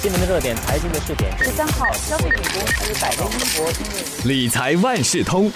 新闻的热点，财经的视点。十三号，消费品公司百威英博因为理财万事通。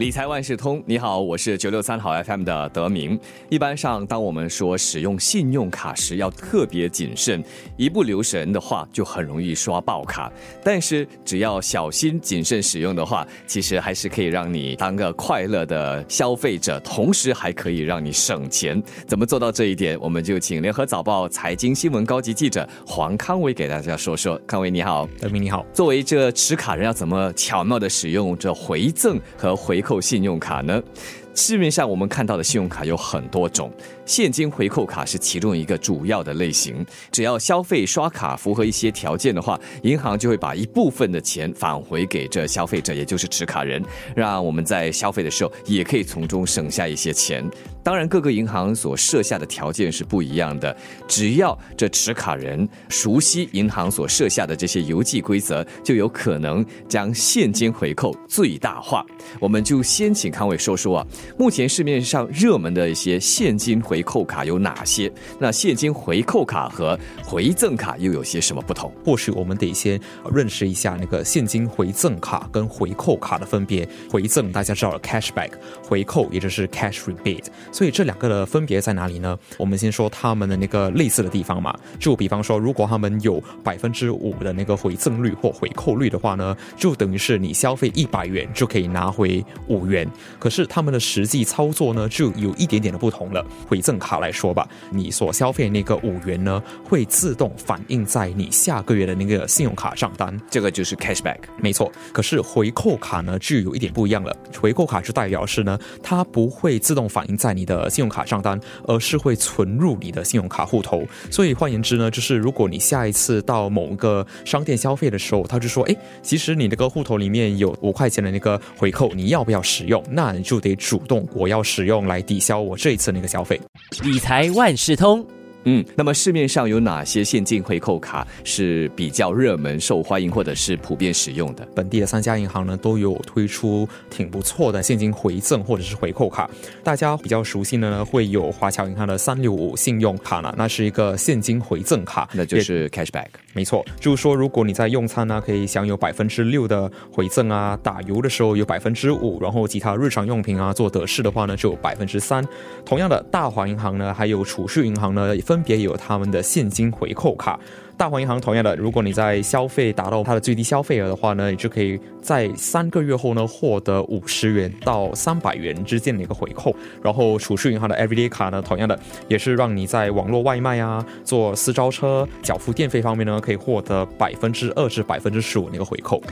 理财万事通，你好，我是九六三好 FM 的德明。一般上，当我们说使用信用卡时要特别谨慎，一不留神的话就很容易刷爆卡。但是只要小心谨慎使用的话，其实还是可以让你当个快乐的消费者，同时还可以让你省钱。怎么做到这一点？我们就请联合早报财经新闻高级记者黄康伟给大家说说。康伟你好，德明你好。作为这持卡人，要怎么巧妙的使用这回赠和回扣扣信用卡呢？市面上我们看到的信用卡有很多种，现金回扣卡是其中一个主要的类型。只要消费刷卡符合一些条件的话，银行就会把一部分的钱返回给这消费者，也就是持卡人，让我们在消费的时候也可以从中省下一些钱。当然，各个银行所设下的条件是不一样的，只要这持卡人熟悉银行所设下的这些邮寄规则，就有可能将现金回扣最大化。我们就先请康伟说说啊，目前市面上热门的一些现金回扣卡有哪些？那现金回扣卡和回赠卡又有些什么不同？或许我们得先认识一下那个现金回赠卡跟回扣卡的分别。回赠大家知道 cashback，回扣也就是 cash rebate。所以这两个的分别在哪里呢？我们先说他们的那个类似的地方嘛。就比方说，如果他们有百分之五的那个回赠率或回扣率的话呢，就等于是你消费一百元就可以拿回五元。可是他们的实际操作呢，就有一点点的不同了。回赠卡来说吧，你所消费那个五元呢，会自动反映在你下个月的那个信用卡账单。这个就是 cashback。没错，可是回扣卡呢就有一点不一样了。回扣卡就代表是呢，它不会自动反映在你你的信用卡账单，而是会存入你的信用卡户头。所以换言之呢，就是如果你下一次到某个商店消费的时候，他就说，哎，其实你那个户头里面有五块钱的那个回扣，你要不要使用？那你就得主动我要使用来抵消我这一次那个消费。理财万事通。嗯，那么市面上有哪些现金回扣卡是比较热门、受欢迎或者是普遍使用的？本地的三家银行呢都有推出挺不错的现金回赠或者是回扣卡。大家比较熟悉的呢，会有华侨银行的三六五信用卡呢，那是一个现金回赠卡，那就是 cashback。没错，就是说，如果你在用餐呢，可以享有百分之六的回赠啊；打油的时候有百分之五，然后其他日常用品啊，做德式的话呢，就有百分之三。同样的，大华银行呢，还有储蓄银行呢，分别有他们的现金回扣卡。大华银行同样的，如果你在消费达到它的最低消费额的话呢，你就可以在三个月后呢获得五十元到三百元之间的一个回扣。然后储蓄银行的 Everyday 卡呢，同样的也是让你在网络外卖啊、坐私招车、缴付电费方面呢，可以获得百分之二至百分之十五那个回扣。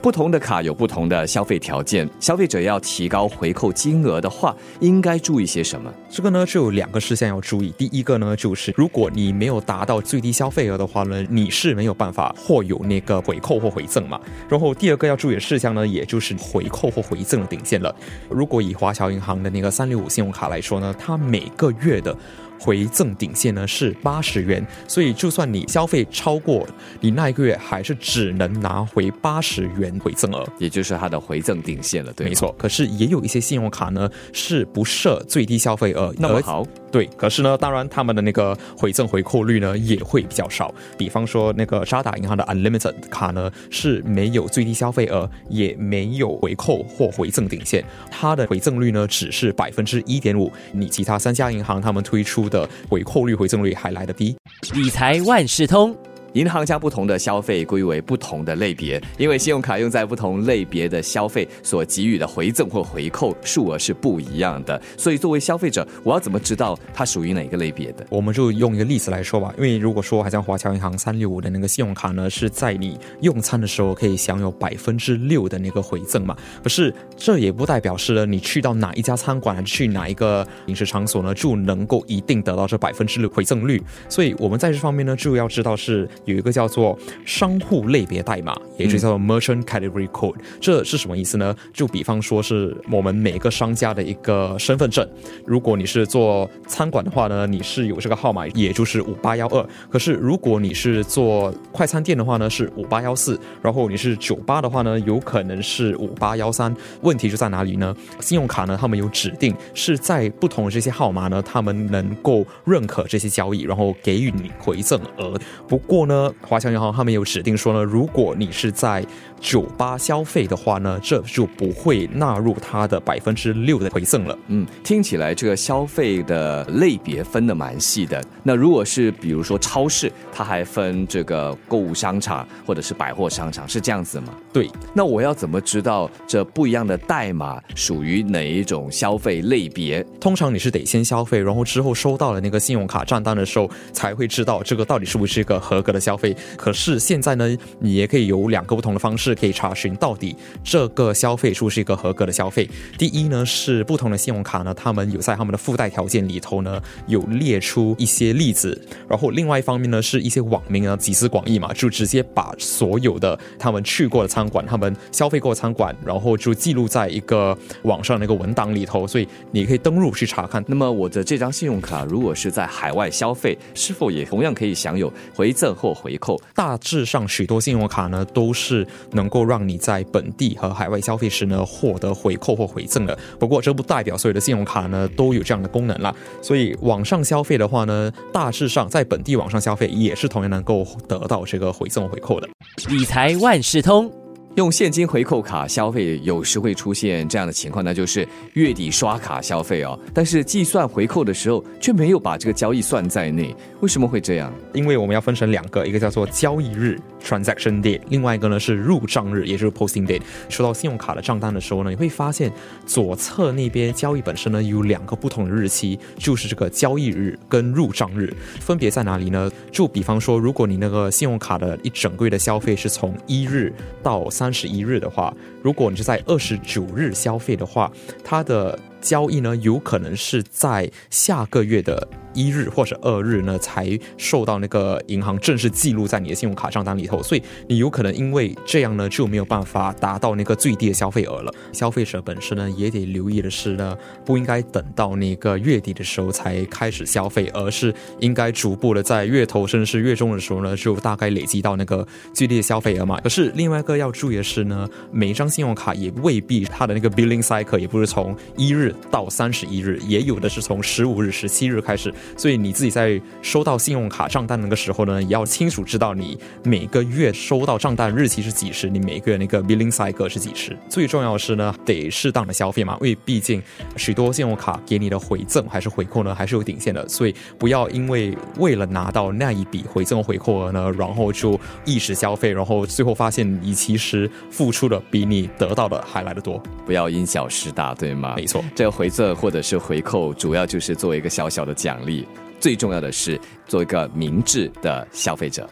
不同的卡有不同的消费条件，消费者要提高回扣金额的话，应该注意些什么？这个呢就有两个事项要注意。第一个呢就是，如果你没有达到最低消费额的话呢，你是没有办法获有那个回扣或回赠嘛。然后第二个要注意的事项呢，也就是回扣或回赠的顶线了。如果以华侨银行的那个三六五信用卡来说呢，它每个月的回赠顶线呢是八十元，所以就算你消费超过，你那一个月还是只能拿回八十元回赠额。也就是它的回赠顶线了，对没。错，可是也有一些信用卡呢是不设最低消费额，那么好，对，可是呢，当然他们的那个回赠回扣率呢也会比较少。比方说那个渣打银行的 Unlimited 卡呢是没有最低消费额，也没有回扣或回赠顶线，它的回赠率呢只是百分之一点五。你其他三家银行他们推出的回扣率、回赠率还来得低。理财万事通。银行将不同的消费归为不同的类别，因为信用卡用在不同类别的消费所给予的回赠或回扣数额是不一样的，所以作为消费者，我要怎么知道它属于哪个类别的？我们就用一个例子来说吧，因为如果说好像华侨银行三六五的那个信用卡呢，是在你用餐的时候可以享有百分之六的那个回赠嘛，可是这也不代表是呢，你去到哪一家餐馆，去哪一个饮食场所呢，就能够一定得到这百分之六回赠率。所以我们在这方面呢，就要知道是有一个叫做商户类别代码，也就叫做 Merchant Category Code。这是什么意思呢？就比方说是我们每个商家的一个身份证。如果你是做餐馆的话呢，你是有这个号码，也就是五八幺二。可是如果你是做快餐店的话呢，是五八幺四。然后你是酒吧的话呢，有可能是五八幺三。问题就在哪里呢？信用卡呢，他们有指定是在不同的这些号码呢，他们能够认可这些交易，然后给予你回赠额。不过过呢，华侨银行他们有指定说呢，如果你是在酒吧消费的话呢，这就不会纳入它的百分之六的回赠了。嗯，听起来这个消费的类别分的蛮细的。那如果是比如说超市，它还分这个购物商场或者是百货商场，是这样子吗？对，那我要怎么知道这不一样的代码属于哪一种消费类别？通常你是得先消费，然后之后收到了那个信用卡账单的时候，才会知道这个到底是不是一个合格的消费。可是现在呢，你也可以有两个不同的方式可以查询到底这个消费是不是一个合格的消费。第一呢，是不同的信用卡呢，他们有在他们的附带条件里头呢有列出一些例子，然后另外一方面呢，是一些网民啊集思广益嘛，就直接把所有的他们去过的餐馆、他们消费过的餐馆，然后就记录在一个网上那个文档里头，所以你可以登录去查看。那么我的这张信用卡如果是在海外消费，是否也同样可以享有回赠或回扣？大致上，许多信用卡呢都是能够让你在本地和海外消费时呢获得回扣或回赠的。不过这不代表所有的信用卡呢都有这样的功能啦。所以网上消费的话呢，大致上在本地网上消费也是同样能够得到这个回赠回扣的。理财万事通。用现金回扣卡消费，有时会出现这样的情况，那就是月底刷卡消费哦，但是计算回扣的时候却没有把这个交易算在内，为什么会这样？因为我们要分成两个，一个叫做交易日 （transaction day），另外一个呢是入账日，也就是 posting day。收到信用卡的账单的时候呢，你会发现左侧那边交易本身呢有两个不同的日期，就是这个交易日跟入账日分别在哪里呢？就比方说，如果你那个信用卡的一整个月的消费是从一日到三。三十一日的话，如果你是在二十九日消费的话，它的交易呢，有可能是在下个月的。一日或者二日呢，才受到那个银行正式记录在你的信用卡账单里头，所以你有可能因为这样呢，就没有办法达到那个最低的消费额了。消费者本身呢，也得留意的是呢，不应该等到那个月底的时候才开始消费，而是应该逐步的在月头甚至是月中的时候呢，就大概累积到那个最低的消费额嘛。可是另外一个要注意的是呢，每一张信用卡也未必它的那个 billing cycle 也不是从一日到三十一日，也有的是从十五日、十七日开始。所以你自己在收到信用卡账单那个时候呢，也要清楚知道你每个月收到账单日期是几时，你每个月那个 billing cycle 是几时。最重要的是呢，得适当的消费嘛，因为毕竟许多信用卡给你的回赠还是回扣呢，还是有底线的。所以不要因为为了拿到那一笔回赠回扣额呢，然后就一时消费，然后最后发现你其实付出的比你得到的还来得多。不要因小失大，对吗？没错，这个回赠或者是回扣，主要就是作为一个小小的奖励。最重要的是做一个明智的消费者。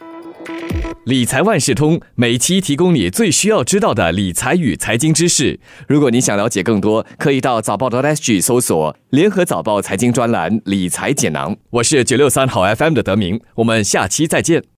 理财万事通每期提供你最需要知道的理财与财经知识。如果你想了解更多，可以到早报的 SG 搜索“联合早报财经专栏理财简囊”。我是九六三好 FM 的德明，我们下期再见。